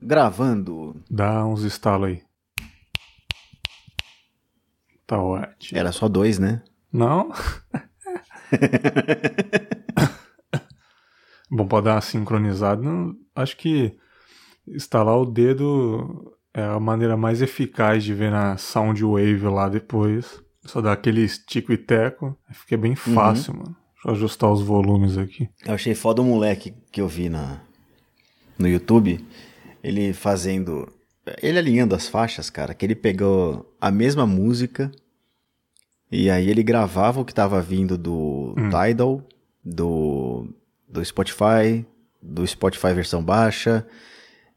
Gravando. Dá uns estalos aí. Tá ótimo. Era só dois, né? Não? Bom, pode dar uma sincronizada. Não, acho que instalar o dedo é a maneira mais eficaz de ver na Soundwave lá depois. Só dá aquele estico e teco. Fica bem fácil, uhum. mano. Deixa eu ajustar os volumes aqui. Eu achei foda o moleque que eu vi na, no YouTube. Ele fazendo. Ele alinhando as faixas, cara. Que ele pegou a mesma música. E aí ele gravava o que tava vindo do hum. Tidal, do, do Spotify, do Spotify versão baixa,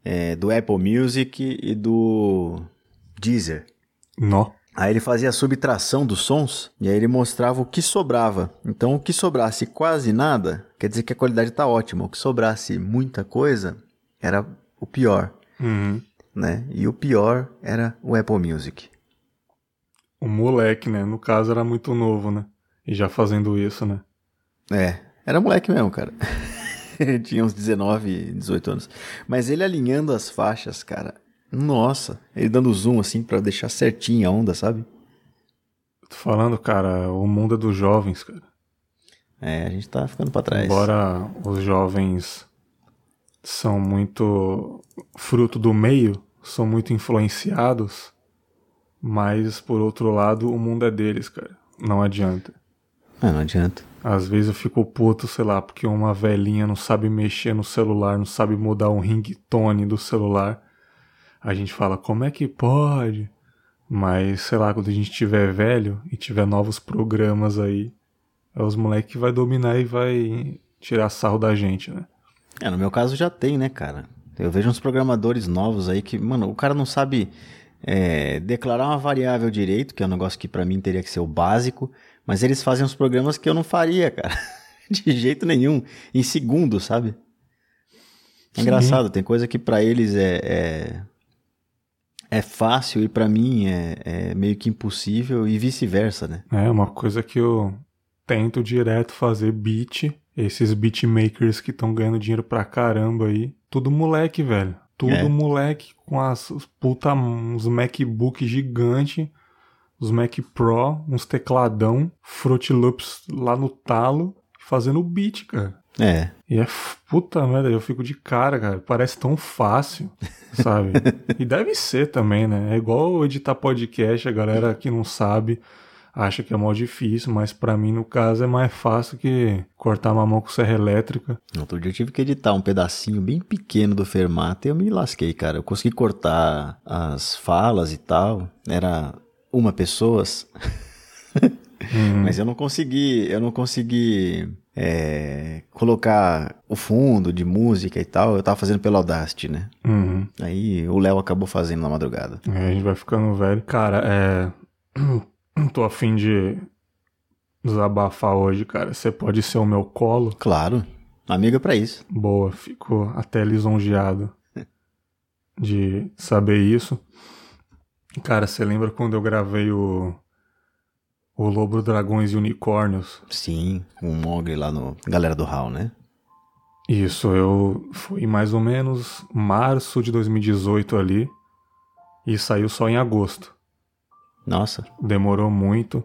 é, do Apple Music e do Deezer. Nó. Aí ele fazia a subtração dos sons e aí ele mostrava o que sobrava. Então, o que sobrasse quase nada, quer dizer que a qualidade está ótima. O que sobrasse muita coisa era o pior. Uhum. Né? E o pior era o Apple Music. O moleque, né? No caso, era muito novo, né? E já fazendo isso, né? É, era moleque mesmo, cara. Tinha uns 19, 18 anos. Mas ele alinhando as faixas, cara, nossa, ele dando zoom assim para deixar certinha a onda, sabe? Tô falando, cara, o mundo é dos jovens, cara. É, a gente tá ficando para trás. Embora os jovens são muito fruto do meio, são muito influenciados, mas por outro lado, o mundo é deles, cara. Não adianta. É, não adianta. Às vezes eu fico puto, sei lá, porque uma velhinha não sabe mexer no celular, não sabe mudar um ringtone do celular a gente fala, como é que pode? Mas, sei lá, quando a gente tiver velho e tiver novos programas aí, é os moleques que vai dominar e vai tirar sarro da gente, né? É, no meu caso já tem, né, cara? Eu vejo uns programadores novos aí que, mano, o cara não sabe é, declarar uma variável direito, que é um negócio que para mim teria que ser o básico, mas eles fazem uns programas que eu não faria, cara. De jeito nenhum. Em segundos, sabe? É engraçado, tem coisa que para eles é, é, é fácil e para mim é, é, meio que impossível e vice-versa, né? É uma coisa que eu tento direto fazer beat, esses beatmakers que estão ganhando dinheiro pra caramba aí, tudo moleque, velho. Tudo é. moleque com as puta uns MacBook gigante, os Mac Pro, uns tecladão, Fruit Loops lá no talo, fazendo beat, cara. É. E é puta merda, eu fico de cara, cara. Parece tão fácil, sabe? e deve ser também, né? É igual editar podcast, a galera que não sabe acha que é mal difícil, mas para mim, no caso, é mais fácil que cortar mamão com serra elétrica. Outro dia eu tive que editar um pedacinho bem pequeno do Fermata e eu me lasquei, cara. Eu consegui cortar as falas e tal. Era uma pessoa. Uhum. Mas eu não consegui, eu não consegui é, colocar o fundo de música e tal. Eu tava fazendo pelo Audacity, né? Uhum. Aí o Léo acabou fazendo na madrugada. É, a gente vai ficando velho. Cara, é. Tô afim de desabafar hoje, cara. Você pode ser o meu colo? Claro. Amiga para isso. Boa, fico até lisonjeado de saber isso. Cara, você lembra quando eu gravei o o Lobo, Dragões e Unicórnios. Sim, o Mogli lá no Galera do Hall, né? Isso, eu fui mais ou menos março de 2018 ali e saiu só em agosto. Nossa. Demorou muito.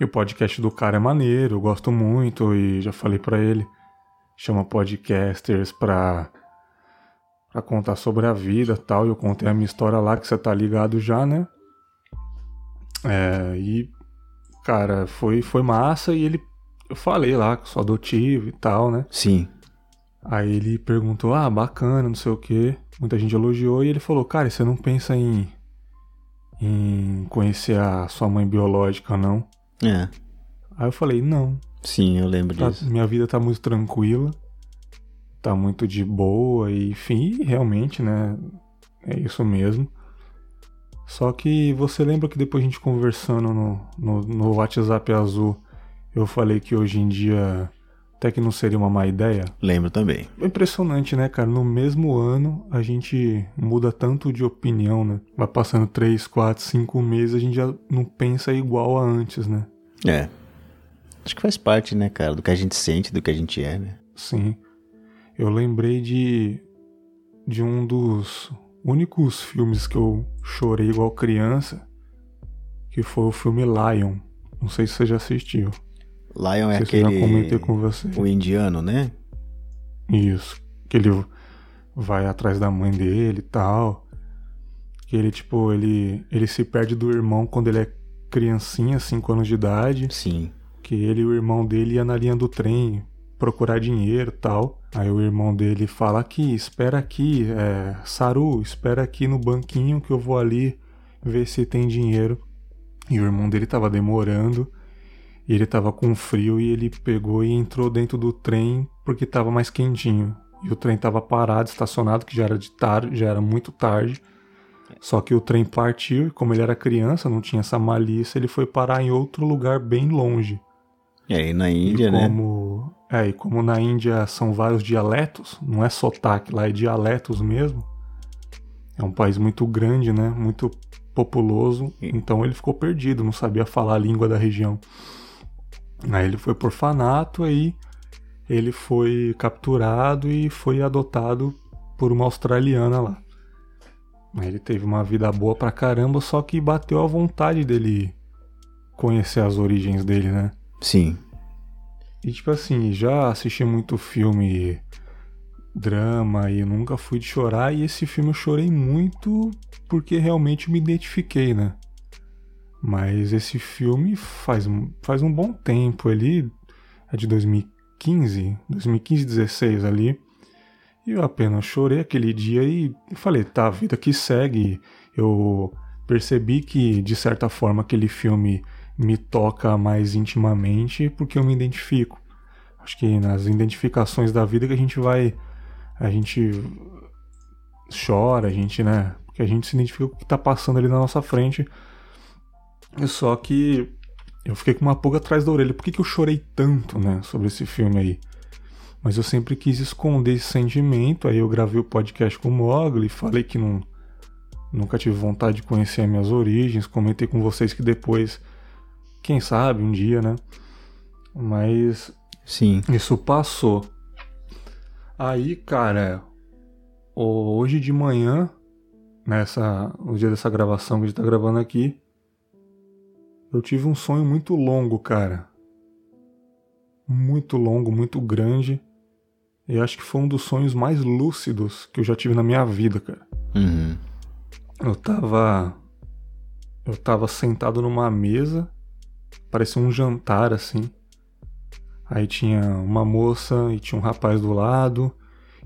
E o podcast do cara é maneiro, eu gosto muito e já falei para ele. Chama podcasters pra, pra contar sobre a vida tal. Eu contei a minha história lá, que você tá ligado já, né? É, e cara, foi, foi massa e ele. Eu falei lá que sou adotivo e tal, né? Sim. Aí ele perguntou, ah, bacana, não sei o que. Muita gente elogiou e ele falou, cara, você não pensa em. Em conhecer a sua mãe biológica, não? É. Aí eu falei, não. Sim, eu lembro tá, disso. Minha vida tá muito tranquila. Tá muito de boa e, enfim, realmente, né? É isso mesmo. Só que você lembra que depois a gente conversando no, no, no WhatsApp azul, eu falei que hoje em dia até que não seria uma má ideia? Lembro também. É impressionante, né, cara? No mesmo ano a gente muda tanto de opinião, né? Vai passando 3, 4, 5 meses, a gente já não pensa igual a antes, né? É. Acho que faz parte, né, cara, do que a gente sente, do que a gente é, né? Sim. Eu lembrei de de um dos únicos filmes que eu chorei igual criança, que foi o filme Lion. Não sei se você já assistiu. Lion é aquele. Se eu já comentei com você. O indiano, né? Isso. Que ele vai atrás da mãe dele e tal. Que ele, tipo, ele, ele se perde do irmão quando ele é criancinha, 5 anos de idade. Sim. Que ele e o irmão dele ia na linha do trem procurar dinheiro e tal. Aí o irmão dele fala aqui, espera aqui, é, Saru, espera aqui no banquinho que eu vou ali ver se tem dinheiro. E o irmão dele tava demorando, e ele tava com frio e ele pegou e entrou dentro do trem porque tava mais quentinho. E o trem tava parado, estacionado, que já era de tarde, já era muito tarde. Só que o trem partiu e como ele era criança, não tinha essa malícia, ele foi parar em outro lugar bem longe. E aí na Índia, e né? como, né? É, e como na Índia são vários dialetos, não é sotaque, lá é dialetos mesmo. É um país muito grande, né? Muito populoso, então ele ficou perdido, não sabia falar a língua da região. Aí ele foi por orfanato, aí ele foi capturado e foi adotado por uma australiana lá. Aí ele teve uma vida boa pra caramba, só que bateu a vontade dele conhecer as origens dele, né? Sim. E tipo assim, já assisti muito filme drama e nunca fui de chorar, e esse filme eu chorei muito porque realmente me identifiquei, né? Mas esse filme faz, faz um bom tempo, ele é de 2015, 2015, 16 ali. E eu apenas chorei aquele dia e falei, tá, a vida que segue. Eu percebi que, de certa forma, aquele filme me toca mais intimamente porque eu me identifico. Acho que nas identificações da vida que a gente vai a gente chora, a gente, né? Porque a gente se identifica com o que tá passando ali na nossa frente. Só que eu fiquei com uma pulga atrás da orelha. Por que, que eu chorei tanto, né, sobre esse filme aí? Mas eu sempre quis esconder esse sentimento. Aí eu gravei o podcast com o Mogli, falei que não, nunca tive vontade de conhecer as minhas origens. Comentei com vocês que depois, quem sabe, um dia, né? Mas. Sim. Isso passou. Aí, cara, hoje de manhã, nessa, no dia dessa gravação que a gente tá gravando aqui, eu tive um sonho muito longo, cara. Muito longo, muito grande. E acho que foi um dos sonhos mais lúcidos que eu já tive na minha vida, cara. Uhum. Eu tava. Eu tava sentado numa mesa, parecia um jantar assim. Aí tinha uma moça e tinha um rapaz do lado.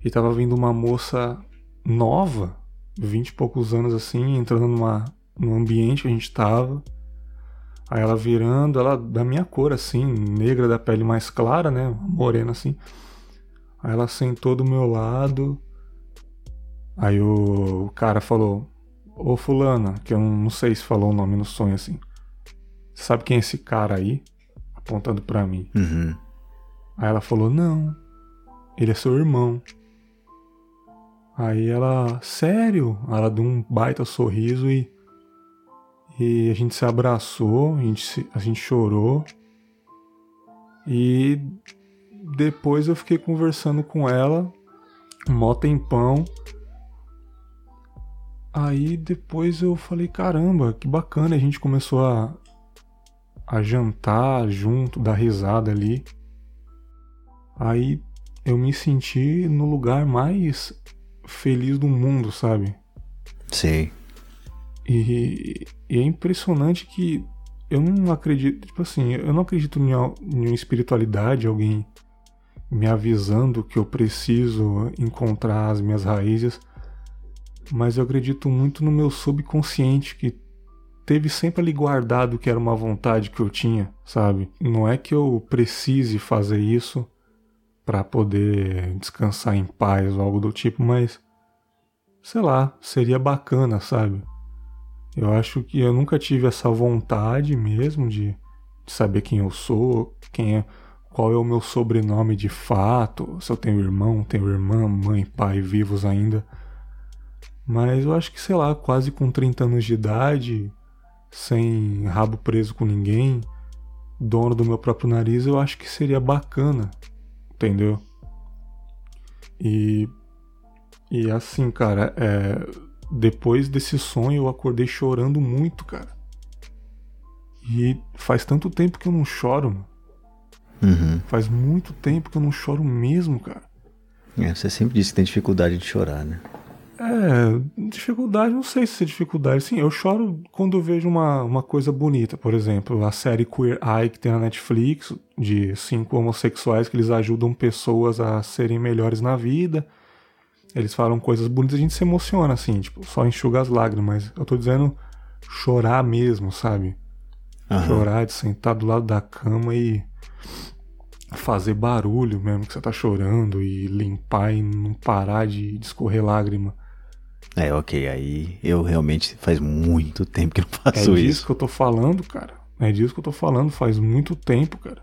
E tava vindo uma moça nova, vinte e poucos anos assim, entrando numa, num ambiente que a gente tava. Aí ela virando, ela da minha cor assim, negra da pele mais clara, né? Morena assim. Aí ela sentou do meu lado. Aí o, cara falou: Ô Fulana, que eu não sei se falou o nome no sonho assim. Sabe quem é esse cara aí? Apontando para mim. Uhum. Aí ela falou: Não, ele é seu irmão. Aí ela, sério? Ela deu um baita sorriso e. E a gente se abraçou, a gente, se, a gente chorou. E depois eu fiquei conversando com ela, mó tempão. Aí depois eu falei, caramba, que bacana, a gente começou a, a jantar junto, dar risada ali. Aí eu me senti no lugar mais feliz do mundo, sabe? Sei. E, e, é impressionante que eu não acredito, tipo assim, eu não acredito em, em espiritualidade, alguém me avisando que eu preciso encontrar as minhas raízes, mas eu acredito muito no meu subconsciente que teve sempre ali guardado que era uma vontade que eu tinha, sabe? Não é que eu precise fazer isso para poder descansar em paz ou algo do tipo, mas sei lá, seria bacana, sabe? Eu acho que eu nunca tive essa vontade mesmo de, de saber quem eu sou, quem é, qual é o meu sobrenome de fato, se eu tenho irmão, tenho irmã, mãe, pai vivos ainda. Mas eu acho que, sei lá, quase com 30 anos de idade, sem rabo preso com ninguém, dono do meu próprio nariz, eu acho que seria bacana entendeu? E E assim, cara, é... depois desse sonho eu acordei chorando muito, cara. E faz tanto tempo que eu não choro, mano. Uhum. Faz muito tempo que eu não choro mesmo, cara. É, você sempre disse que tem dificuldade de chorar, né? É, dificuldade, não sei se é dificuldade. Sim, eu choro quando eu vejo uma, uma coisa bonita. Por exemplo, a série Queer Eye que tem na Netflix, de cinco homossexuais que eles ajudam pessoas a serem melhores na vida. Eles falam coisas bonitas, a gente se emociona, assim, tipo, só enxuga as lágrimas. Eu tô dizendo chorar mesmo, sabe? Aham. Chorar de sentar do lado da cama e fazer barulho mesmo que você tá chorando e limpar e não parar de, de escorrer lágrima. É, ok, aí eu realmente faz muito tempo que não É faço disso isso. que eu tô falando, cara. É disso que eu tô falando, faz muito tempo, cara.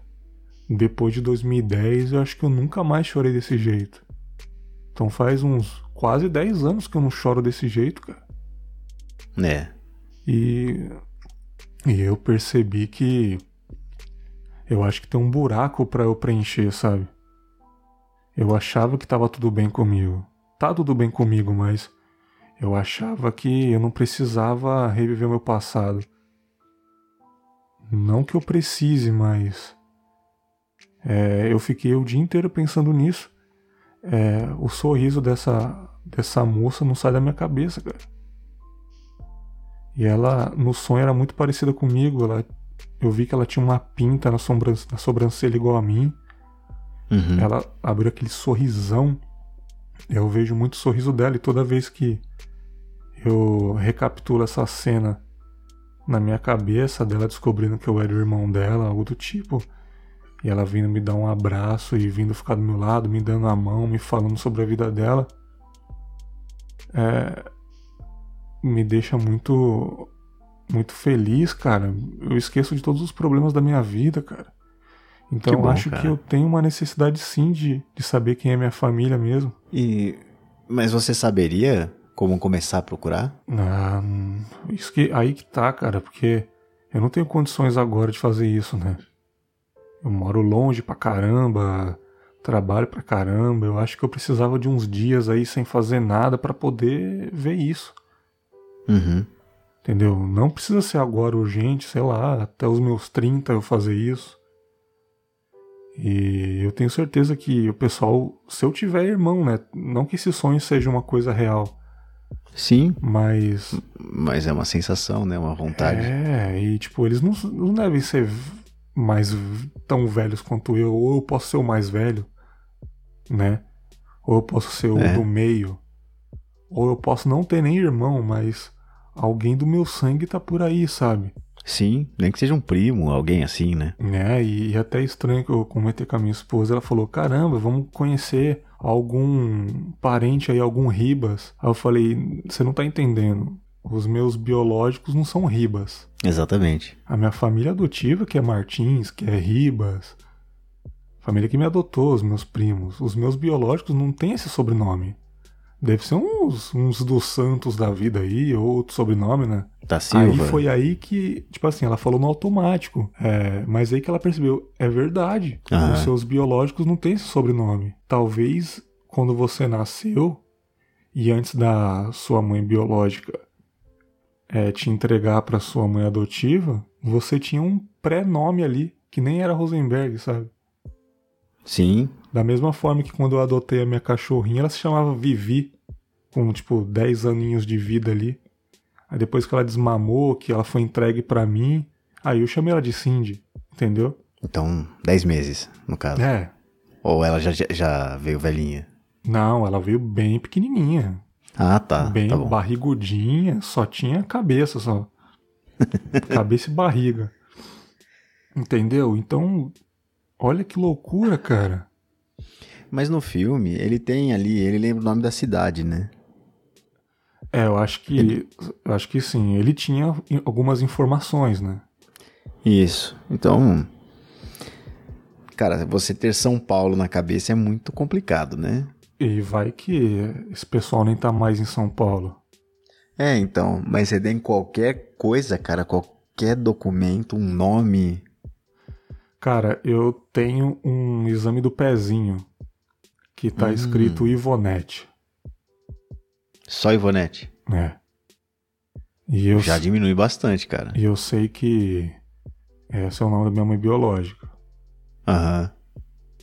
Depois de 2010, eu acho que eu nunca mais chorei desse jeito. Então faz uns quase 10 anos que eu não choro desse jeito, cara. É. E, e eu percebi que eu acho que tem um buraco pra eu preencher, sabe? Eu achava que tava tudo bem comigo. Tá tudo bem comigo, mas eu achava que eu não precisava reviver o meu passado. Não que eu precise, mas é, eu fiquei o dia inteiro pensando nisso. É, o sorriso dessa dessa moça não sai da minha cabeça, cara. E ela, no sonho, era muito parecida comigo. Ela, eu vi que ela tinha uma pinta na, sobran na sobrancelha igual a mim. Uhum. Ela abriu aquele sorrisão. Eu vejo muito o sorriso dela e toda vez que eu recapitulo essa cena na minha cabeça dela descobrindo que eu era o irmão dela, algo do tipo, e ela vindo me dar um abraço e vindo ficar do meu lado, me dando a mão, me falando sobre a vida dela, é, me deixa muito muito feliz, cara. Eu esqueço de todos os problemas da minha vida, cara. Então bom, eu acho cara. que eu tenho uma necessidade sim de, de saber quem é minha família mesmo. E. Mas você saberia como começar a procurar? Ah, hum, isso que, aí que tá, cara, porque eu não tenho condições agora de fazer isso, né? Eu moro longe pra caramba, trabalho pra caramba. Eu acho que eu precisava de uns dias aí sem fazer nada pra poder ver isso, Uhum. entendeu? Não precisa ser agora urgente, sei lá, até os meus 30 eu fazer isso. E eu tenho certeza que o pessoal, se eu tiver irmão, né? Não que esse sonho seja uma coisa real, Sim, mas mas é uma sensação, né? Uma vontade. É, e tipo, eles não, não devem ser mais tão velhos quanto eu, ou eu posso ser o mais velho, né? Ou eu posso ser o É. do meio. Ou eu posso não ter nem irmão, mas alguém do meu sangue tá por aí, sabe? Sim, nem que seja um primo, alguém assim, né? Né? E, e até estranho que eu comentei com a minha esposa, ela falou: caramba, vamos conhecer algum parente aí, algum Ribas. Aí eu falei: você não tá entendendo. Os meus biológicos não são Ribas. Exatamente. A minha família adotiva, que é Martins, que é Ribas. Família que me adotou, os meus primos. Os meus biológicos não têm esse sobrenome. Deve ser uns, uns dos santos da vida aí, ou outro sobrenome, né? Da Silva. Aí foi aí que, tipo assim, ela falou no automático. É, mas aí que ela percebeu, é verdade. Ah. Os seus biológicos não têm esse sobrenome. Talvez quando você nasceu e antes da sua mãe biológica é, te entregar para sua mãe adotiva, você tinha um pré-nome ali que nem era Rosenberg, sabe? Sim, Da mesma forma que quando eu adotei a minha cachorrinha, ela se chamava Vivi, com tipo 10 aninhos de vida ali. Aí depois que ela desmamou, que ela foi entregue pra mim, aí eu chamei ela de Cindy, entendeu? então 10 meses, no caso. É. Ou ela já, já- já veio velhinha? Não, ela veio bem pequenininha, Ah, tá. bem tá barrigudinha, só tinha cabeça só. cabeça e barriga. Entendeu? Então, olha que loucura, cara. Mas no filme, ele tem ali, ele lembra o nome da cidade, né? É, eu acho que eu acho que sim, ele tinha algumas informações, né? Isso. Então, cara, você ter São Paulo na cabeça é muito complicado, né? E vai que esse pessoal nem tá mais em São Paulo. É, então, mas você tem qualquer coisa, cara, qualquer documento, um nome. Cara, eu tenho um exame do pezinho que tá Hum. escrito Ivonete. Só Ivonete? É. E eu, Já diminui bastante, cara. e eu sei que esse é o nome da minha mãe biológica. Aham.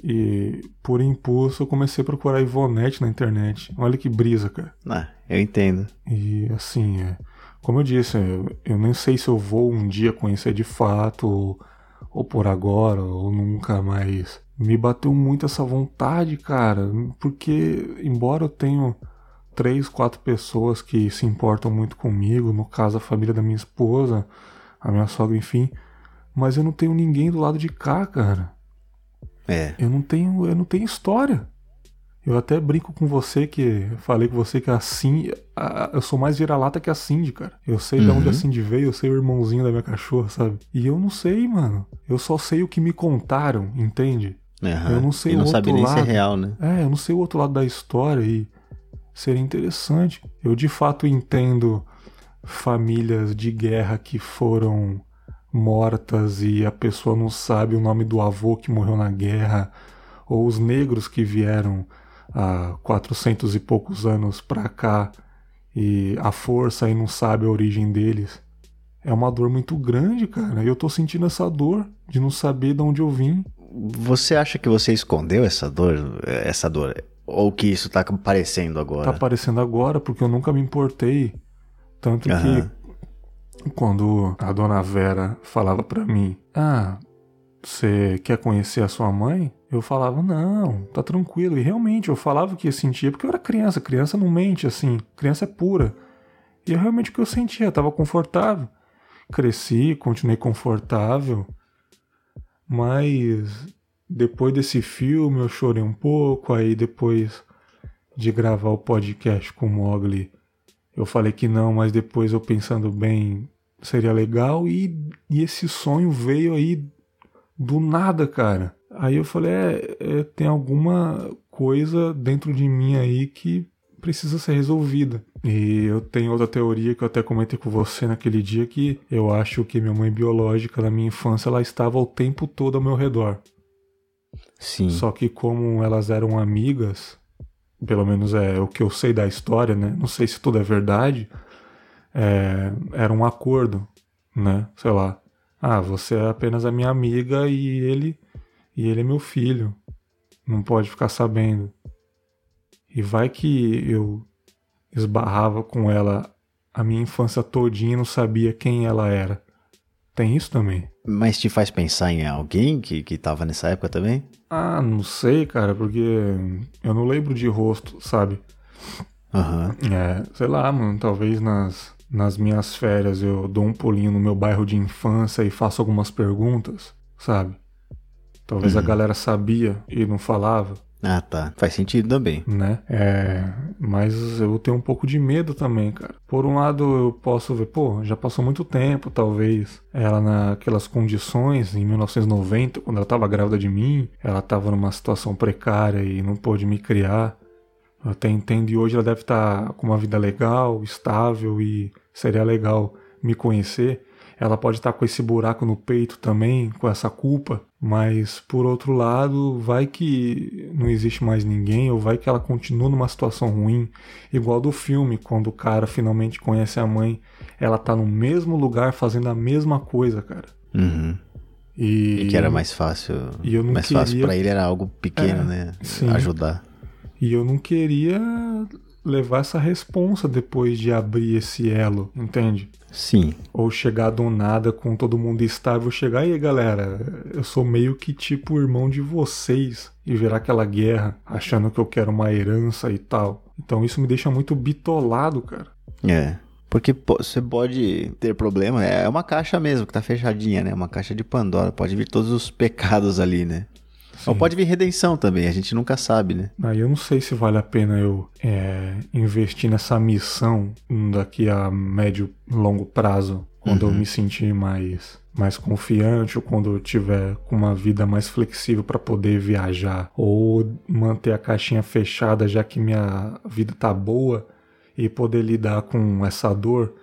E por impulso eu comecei a procurar Ivonete na internet. Olha que brisa, cara. Ah, eu entendo. E assim, é, como eu disse, eu, eu nem sei se eu vou um dia conhecer de fato, ou, ou por agora, ou nunca mais. Me bateu muito essa vontade, cara, porque embora eu tenha três, quatro pessoas que se importam muito comigo, no caso a família da minha esposa, a minha sogra, enfim, mas eu não tenho ninguém do lado de cá, cara. É. Eu não tenho, eu não tenho história. Eu até brinco com você que falei com você que a Cindy, a- eu sou mais vira-lata que a Cindy, cara. Eu sei de onde a Uhum. Cindy veio, eu sei o irmãozinho da minha cachorra, sabe? E eu não sei, mano. Eu só sei o que me contaram, entende? Aham. Eu não sei E não o sabe outro nem se é lado. real, né? É, eu não sei o outro lado da história e seria interessante. Eu de fato entendo famílias de guerra que foram mortas e a pessoa não sabe o nome do avô que morreu na guerra, ou os negros que vieram há 400 e poucos anos pra cá e a força e não sabe a origem deles. É uma dor muito grande, cara. E eu tô sentindo essa dor de não saber de onde eu vim. Você acha que você escondeu essa dor? Essa dor? Ou que isso tá aparecendo agora? Tá aparecendo agora porque eu nunca me importei. Tanto Aham. que quando a dona Vera falava pra mim: Ah, você quer conhecer a sua mãe? Eu falava: Não, tá tranquilo. E realmente eu falava o que eu sentia porque eu era criança. Criança não mente assim. Criança é pura. E realmente o que eu sentia. Eu tava confortável. Cresci, continuei confortável. Mas depois desse filme eu chorei um pouco. Aí depois de gravar o podcast com o Mogli, eu falei que não, mas depois eu pensando bem, seria legal. E, e esse sonho veio aí do nada, cara. Aí eu falei, é, é, tem alguma coisa dentro de mim aí que precisa ser resolvida. E eu tenho outra teoria que eu até comentei com você naquele dia que eu acho que minha mãe biológica na minha infância ela estava o tempo todo ao meu redor. Sim. Só que como elas eram amigas, pelo menos é o que eu sei da história, né? Não sei se tudo é verdade. é, era um acordo, né? Sei lá. Ah, você é apenas a minha amiga e ele e ele é meu filho. Não pode ficar sabendo. E vai que eu esbarrava com ela a minha infância todinha e não sabia quem ela era. Tem isso também. Mas te faz pensar em alguém que, que tava nessa época também? Ah, não sei, cara, porque eu não lembro de rosto, sabe? Aham. É, sei lá, mano, talvez nas, nas minhas férias eu dou um pulinho no meu bairro de infância e faço algumas perguntas, sabe? Talvez a galera sabia e não falava, Ah, tá. Faz sentido também. né? É, mas eu tenho um pouco de medo também, cara. Por um lado, eu posso ver, pô, já passou muito tempo, talvez. Ela naquelas condições, em 1990, quando ela tava grávida de mim, ela tava numa situação precária e não pôde me criar. Eu até entendo, e hoje ela deve estar com uma vida legal, estável e seria legal me conhecer. Ela pode estar com esse buraco no peito também, com essa culpa, mas por outro lado, vai que não existe mais ninguém, ou vai que ela continua numa situação ruim, igual do filme, quando o cara finalmente conhece a mãe, ela tá no mesmo lugar fazendo a mesma coisa, cara. Uhum. E, E que era mais fácil. E eu não mais fácil queria- pra ele era algo pequeno, É, né? sim. Ajudar. E eu não queria levar essa responsa depois de abrir esse elo, entende? Sim. Ou chegar do nada com todo mundo estável, chegar e aí galera, eu sou meio que tipo irmão de vocês e virar aquela guerra achando que eu quero uma herança e tal. Então isso me deixa muito bitolado, cara. É. Porque você pode ter problema, é uma caixa mesmo que tá fechadinha, né? Uma caixa de Pandora, pode vir todos os pecados ali, né? Ou Sim. pode vir redenção também, a gente nunca sabe, né? Aí eu não sei se vale a pena eu é, investir nessa missão daqui a médio longo prazo, quando eu me sentir mais mais confiante ou quando eu tiver com uma vida mais flexível para poder viajar ou manter a caixinha fechada já que minha vida tá boa e poder lidar com essa dor.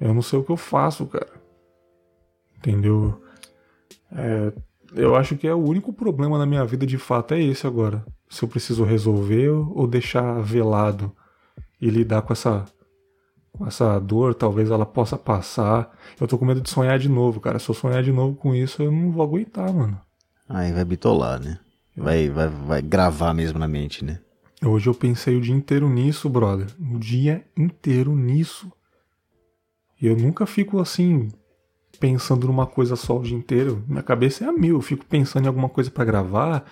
Eu não sei o que eu faço, cara. Entendeu? É, eu acho que é o único problema na minha vida de fato é esse agora. Se eu preciso resolver ou deixar velado e lidar com essa com essa dor, talvez ela possa passar. Eu tô com medo de sonhar de novo, cara. Se eu sonhar de novo com isso, eu não vou aguentar, mano. Aí vai bitolar, né? Vai, vai, vai gravar mesmo na mente, né? Hoje eu pensei o dia inteiro nisso, brother. O dia inteiro nisso. E eu nunca fico assim, pensando numa coisa só o dia inteiro. Minha cabeça é a mil. Eu fico pensando em alguma coisa para gravar.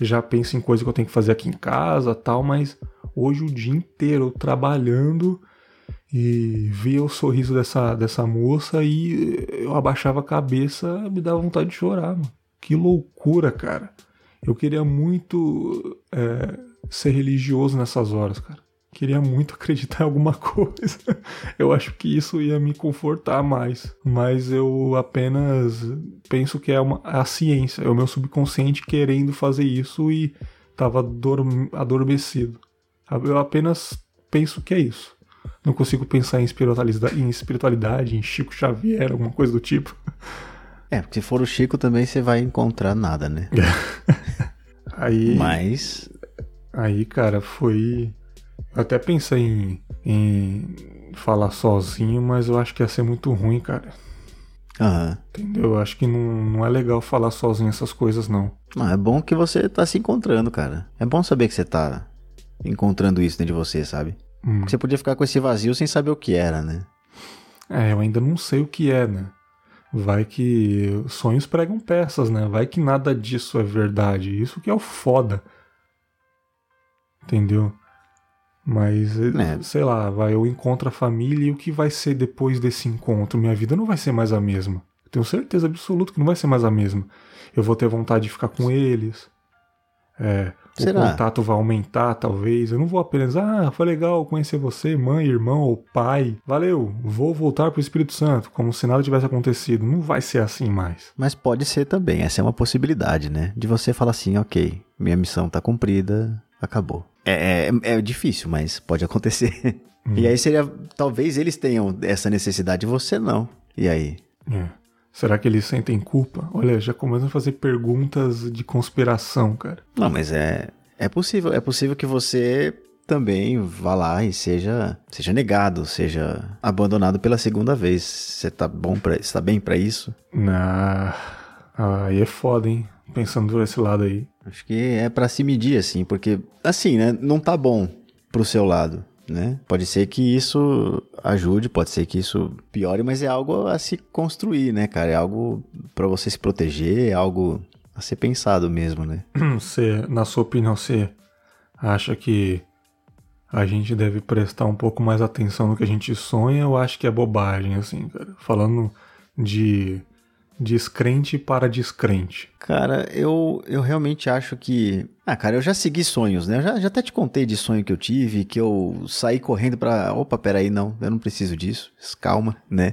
Já penso em coisa que eu tenho que fazer aqui em casa tal. Mas hoje o dia inteiro trabalhando e via o sorriso dessa, dessa moça e eu abaixava a cabeça me dava vontade de chorar, mano. Que loucura, cara. Eu queria muito é, ser religioso nessas horas, cara. Queria muito acreditar em alguma coisa. Eu acho que isso ia me confortar mais. Mas eu apenas penso que é uma, a ciência, é o meu subconsciente querendo fazer isso e tava adormecido. Eu apenas penso que é isso. Não consigo pensar em espiritualidade, em espiritualidade, em Chico Xavier, alguma coisa do tipo. É, porque se for o Chico também você vai encontrar nada, né? aí. Mas. Aí, cara, foi. Até pensei em, em falar sozinho, mas eu acho que ia ser muito ruim, cara. Aham. Entendeu? Eu acho que não, não é legal falar sozinho essas coisas, não. Não, é bom que você tá se encontrando, cara. É bom saber que você tá encontrando isso dentro de você, sabe? Hum. Você podia ficar com esse vazio sem saber o que era, né? É, eu ainda não sei o que é, né? Vai que sonhos pregam peças, né? Vai que nada disso é verdade. Isso que é o foda. Entendeu? Mas, é. sei lá, vai, eu encontro a família e o que vai ser depois desse encontro? Minha vida não vai ser mais a mesma. tenho certeza absoluta que não vai ser mais a mesma. Eu vou ter vontade de ficar com eles. É, o contato vai aumentar, talvez. Eu não vou apenas, ah, foi legal conhecer você, mãe, irmão ou pai. Valeu, vou voltar pro Espírito Santo, como se nada tivesse acontecido. Não vai ser assim mais. Mas pode ser também, essa é uma possibilidade, né? De você falar assim, ok, minha missão tá cumprida, acabou. É, é, é difícil, mas pode acontecer. Hum. E aí seria, talvez eles tenham essa necessidade, você não. E aí? É. Será que eles sentem culpa? Olha, já começam a fazer perguntas de conspiração, cara. Não, mas é, é possível. É possível que você também vá lá e seja, seja negado, seja abandonado pela segunda vez. Você tá bom para, está bem para isso? Ah, aí é foda, hein? Pensando por esse lado aí. Acho que é para se medir assim, porque assim, né, não tá bom pro seu lado né? Pode ser que isso ajude, pode ser que isso piore, mas é algo a se construir, né, cara? É algo para você se proteger, é algo a ser pensado mesmo, né? Você, na sua opinião, você acha que a gente deve prestar um pouco mais atenção no que a gente sonha ou acha que é bobagem, assim, cara? Falando de Descrente para descrente. Cara, eu, eu realmente acho que. Ah, cara, eu já segui sonhos, né? Eu já, já até te contei de sonho que eu tive, que eu saí correndo pra. Opa, peraí, não, eu não preciso disso. Calma, né?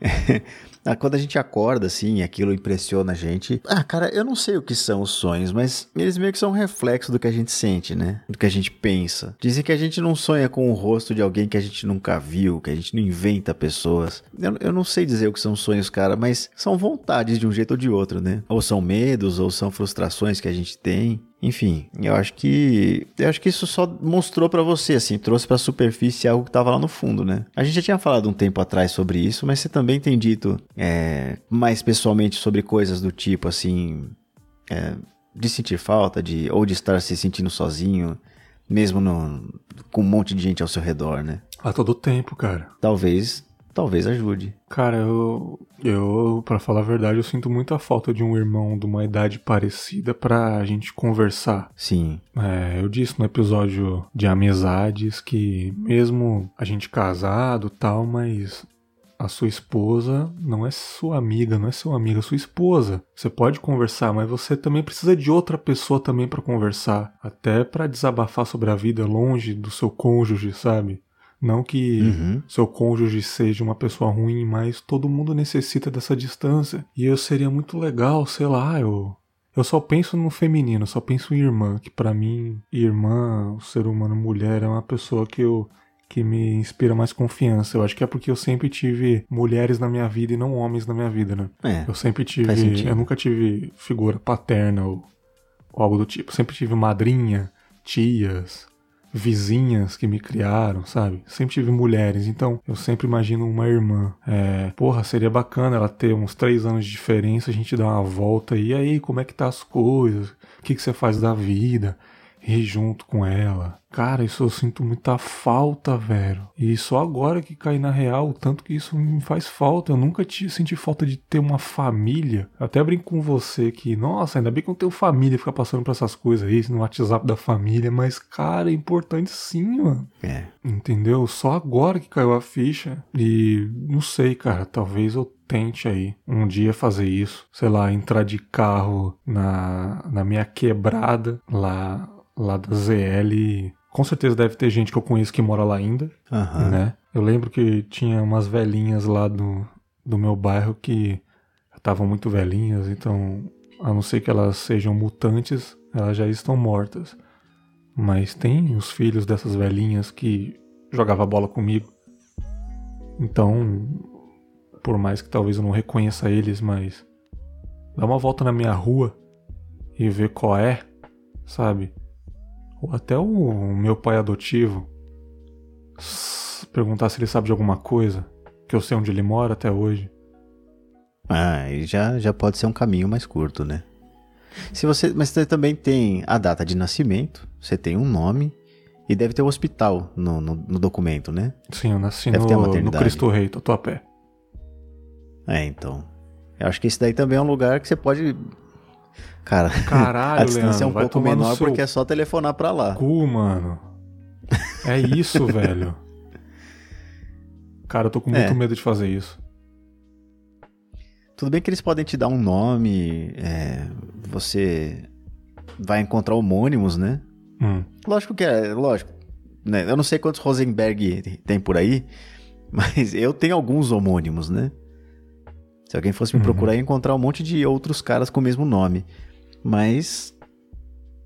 Ah, quando a gente acorda, assim, aquilo impressiona a gente. Ah, cara, eu não sei o que são os sonhos, mas eles meio que são um reflexo do que a gente sente, né? Do que a gente pensa. Dizem que a gente não sonha com o rosto de alguém que a gente nunca viu, que a gente não inventa pessoas. Eu, eu não sei dizer o que são sonhos, cara, mas são vontades de um jeito ou de outro, né? Ou são medos, ou são frustrações que a gente tem. Enfim, eu acho que eu acho que isso só mostrou para você assim, trouxe para a superfície algo que tava lá no fundo, né? A gente já tinha falado um tempo atrás sobre isso, mas você também tem dito é, mais pessoalmente sobre coisas do tipo assim, é, de sentir falta, de ou de estar se sentindo sozinho, mesmo no, com um monte de gente ao seu redor, né? A todo tempo, cara. Talvez talvez ajude. Cara, eu, eu para falar a verdade, eu sinto muita falta de um irmão de uma idade parecida pra gente conversar. Sim. É, eu disse no episódio de amizades que mesmo a gente casado tal, mas a sua esposa não é sua amiga, não é seu amigo, é sua esposa. Você pode conversar, mas você também precisa de outra pessoa também para conversar, até para desabafar sobre a vida longe do seu cônjuge, sabe? Não que uhum. seu cônjuge seja uma pessoa ruim, mas todo mundo necessita dessa distância. E eu seria muito legal, sei lá, eu. Eu só penso no feminino, só penso em irmã, que para mim, irmã, o ser humano, mulher, é uma pessoa que eu que me inspira mais confiança. Eu acho que é porque eu sempre tive mulheres na minha vida e não homens na minha vida, né? É, eu sempre tive. Eu nunca tive figura paterna ou, ou algo do tipo. Eu sempre tive madrinha, tias, vizinhas que me criaram, sabe? Sempre tive mulheres, então eu sempre imagino uma irmã. É, porra, seria bacana ela ter uns três anos de diferença, a gente dar uma volta e aí, como é que tá as coisas? O que, que você faz da vida? Ir junto com ela. Cara, isso eu sinto muita falta, velho. E só agora que cai na real, o tanto que isso me faz falta. Eu nunca te senti falta de ter uma família. Eu até brinco com você que, nossa, ainda bem que eu tenho família, ficar passando por essas coisas aí, no WhatsApp da família. Mas, cara, é importante sim, mano. É. Entendeu? Só agora que caiu a ficha. E não sei, cara, talvez eu tente aí um dia fazer isso. Sei lá, entrar de carro na, na minha quebrada lá lá da ZL. Com certeza deve ter gente que eu conheço que mora lá ainda, uhum. né? Eu lembro que tinha umas velhinhas lá do, do meu bairro que estavam muito velhinhas, então, a não ser que elas sejam mutantes, elas já estão mortas. Mas tem os filhos dessas velhinhas que jogava bola comigo. Então, por mais que talvez eu não reconheça eles, mas dá uma volta na minha rua e ver qual é, sabe? Ou até o meu pai adotivo, perguntar se ele sabe de alguma coisa, que eu sei onde ele mora até hoje. Ah, e já, já pode ser um caminho mais curto, né? Se você, mas você também tem a data de nascimento, você tem um nome e deve ter o um hospital no, no, no, documento, né? Sim, eu nasci no, no Cristo Rei, Tatuapé. É, então. Eu acho que esse daí também é um lugar que você pode Cara, Caralho, a distância Leandro, é um pouco menor porque é só telefonar pra lá. Cu, mano. É isso, velho. Cara, eu tô com muito é. medo de fazer isso. Tudo bem que eles podem te dar um nome, é, você vai encontrar homônimos, né? Hum. Lógico que é, lógico. Né? Eu não sei quantos Rosenberg tem por aí, mas eu tenho alguns homônimos, né? Se alguém fosse me uhum. procurar, ia encontrar um monte de outros caras com o mesmo nome. Mas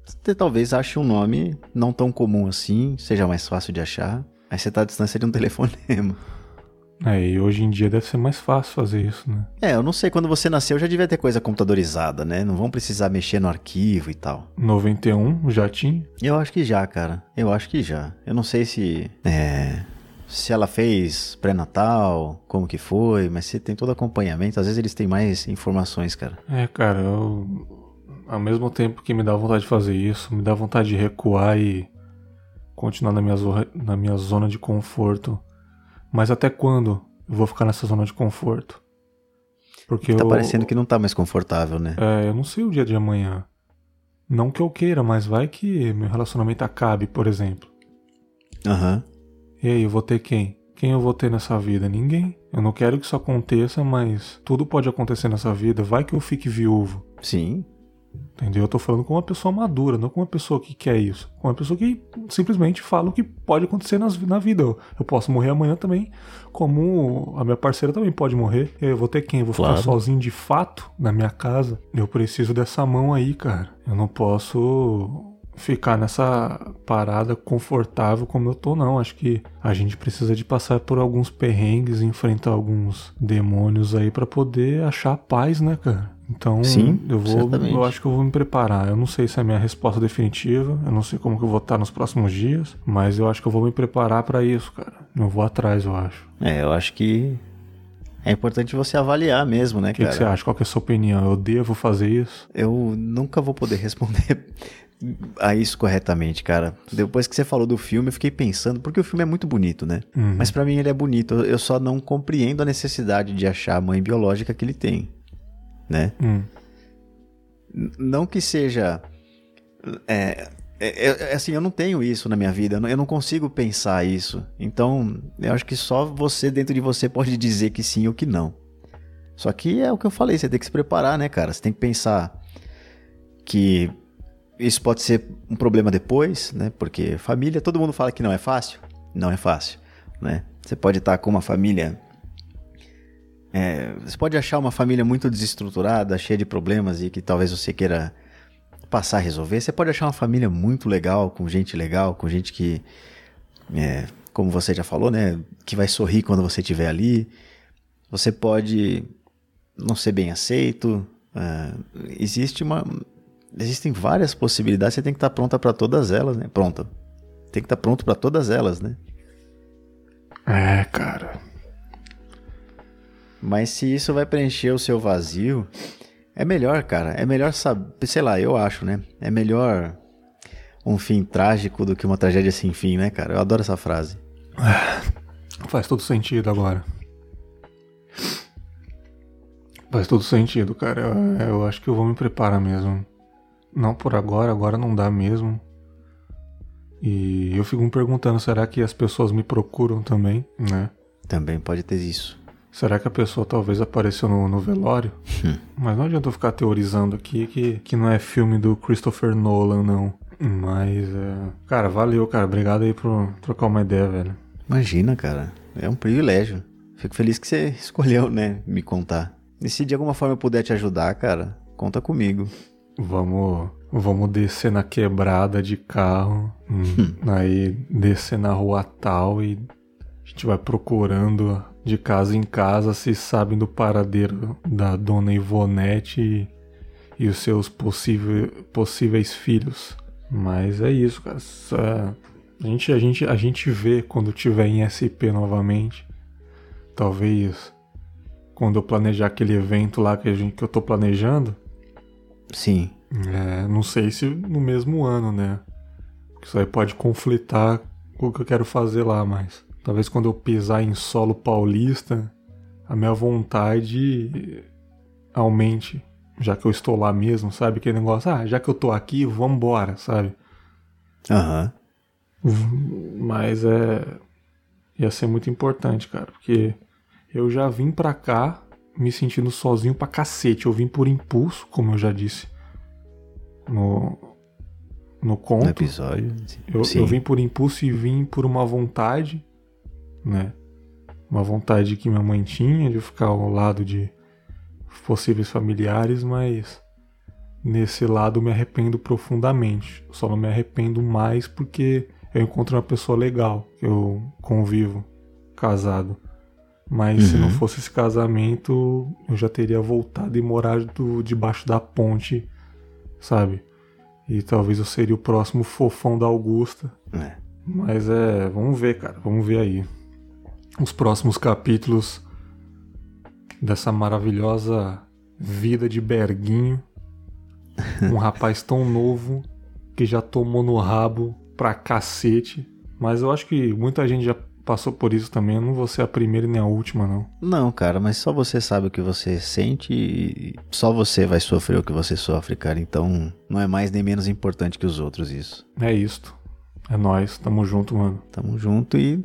você talvez ache um nome não tão comum assim, seja mais fácil de achar. Aí você tá à distância de um telefonema. É, e hoje em dia deve ser mais fácil fazer isso, né? É, eu não sei, quando você nasceu já devia ter coisa computadorizada, né? Não vão precisar mexer no arquivo e tal. 91 já tinha? Eu acho que já, cara. Eu acho que já. Eu não sei se. É se ela fez pré-natal, como que foi, mas você tem todo acompanhamento, às vezes eles têm mais informações, cara. É, cara, eu ao mesmo tempo que me dá vontade de fazer isso, me dá vontade de recuar e continuar na minha, zona, na minha zona de conforto. Mas até quando eu vou ficar nessa zona de conforto? Porque tá eu, parecendo que não tá mais confortável, né? É, eu não sei o dia de amanhã. Não que eu queira, mas vai que meu relacionamento acabe, por exemplo. Aham. Uhum. E aí, eu vou ter quem? Quem eu vou ter nessa vida? Ninguém. Eu não quero que isso aconteça, mas tudo pode acontecer nessa vida. Vai que eu fique viúvo. Sim. Entendeu? Eu tô falando com uma pessoa madura, não com uma pessoa que quer isso. Com uma pessoa que simplesmente fala o que pode acontecer nas, na vida. Eu, eu, posso morrer amanhã também, como a minha parceira também pode morrer. Eu vou ter quem? Eu vou claro. ficar sozinho de fato na minha casa. Eu preciso dessa mão aí, cara. Eu não posso ficar nessa parada confortável como eu tô, não. Acho que a gente precisa de passar por alguns perrengues, enfrentar alguns demônios aí para poder achar paz, né, cara? Então, Sim, eu vou, eu acho que eu vou me preparar. Eu não sei se é a minha resposta definitiva, eu não sei como que eu vou estar nos próximos dias, mas eu acho que eu vou me preparar para isso, cara. Eu vou atrás, eu acho. É, eu acho que é importante você avaliar mesmo, né, que cara? O que você acha? Qual que é a sua opinião? Eu devo fazer isso? Eu nunca vou poder responder a isso corretamente, cara. Depois que você falou do filme, eu fiquei pensando, porque o filme é muito bonito, né? Uhum. Mas para mim ele é bonito. Eu só não compreendo a necessidade de achar a mãe biológica que ele tem, né? Uhum. Não que seja. É, é, é, assim, eu não tenho isso na minha vida, eu não consigo pensar isso. Então, eu acho que só você dentro de você pode dizer que sim ou que não. Só que é o que eu falei, você tem que se preparar, né, cara? Você tem que pensar que isso pode ser um problema depois, né? Porque família, todo mundo fala que não é fácil. Não é fácil, né? Você pode estar com uma família. É, você pode achar uma família muito desestruturada, cheia de problemas e que talvez você queira passar a resolver. Você pode achar uma família muito legal, com gente legal, com gente que, é, como você já falou, né? Que vai sorrir quando você estiver ali. Você pode não ser bem aceito. Uh, existe uma existem várias possibilidades, você tem que estar pronta para todas elas, né? Pronta. tem que estar pronto para todas elas, né? É, cara. Mas se isso vai preencher o seu vazio, é melhor, cara. É melhor saber, sei lá, eu acho, né? É melhor um fim trágico do que uma tragédia sem fim, né, cara? Eu adoro essa frase. Faz todo sentido agora. Faz todo sentido, cara. Eu, eu acho que eu vou me preparar mesmo. Não por agora, agora não dá mesmo. E eu fico me perguntando, será que as pessoas me procuram também, né? Também pode ter isso. Será que a pessoa talvez apareceu no, no velório? Hum. Mas não adianta eu ficar teorizando aqui que, que não é filme do Christopher Nolan, não. Mas, é... cara, valeu, cara. Obrigado aí por trocar uma ideia, velho. Imagina, cara. É um privilégio. Fico feliz que você escolheu, né, me contar. E se de alguma forma eu puder te ajudar, cara, conta comigo. Vamos, vamos descer na quebrada de carro, hum. aí descer na rua tal e a gente vai procurando de casa em casa se sabem do paradeiro da dona Ivonete e, e os seus possível, possíveis filhos. Mas é isso, cara. A gente, a, gente, a gente vê quando tiver em SP novamente. Talvez quando eu planejar aquele evento lá que, a gente, que eu tô planejando. Sim. É, não sei se no mesmo ano, né? Isso aí pode conflitar com o que eu quero fazer lá, mas. Talvez quando eu pisar em solo paulista, a minha vontade aumente, já que eu estou lá mesmo, sabe? Aquele negócio, ah, já que eu tô aqui, vambora, sabe? Aham. Uhum. Mas é. ia ser muito importante, cara, porque eu já vim pra cá me sentindo sozinho pra cacete. Eu vim por impulso, como eu já disse no, no conto. No episódio. Eu, eu vim por impulso e vim por uma vontade né? Uma vontade que minha mãe tinha de ficar ao lado de possíveis familiares, mas nesse lado me arrependo profundamente. Só não me arrependo mais porque eu encontro uma pessoa legal, que eu convivo, casado. Mas uhum. se não uhum. fosse esse casamento, eu já teria voltado e morado debaixo da ponte, sabe? E talvez eu seria o próximo fofão da Augusta. É. Mas é, vamos ver, cara, vamos ver aí os próximos capítulos dessa maravilhosa vida de Berguinho. Um rapaz tão novo que já tomou no rabo pra cacete. Mas eu acho que muita gente já passou por isso também. Eu não vou ser a primeira nem a última, não. Não, cara, mas só você sabe o que você sente e só você vai sofrer o que você sofre, cara. Então não é mais nem menos importante que os outros isso. É isto. É nós, tamo junto, mano. Tamo junto e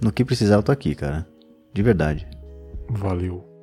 no que precisar, eu tô aqui, cara. De verdade. Valeu.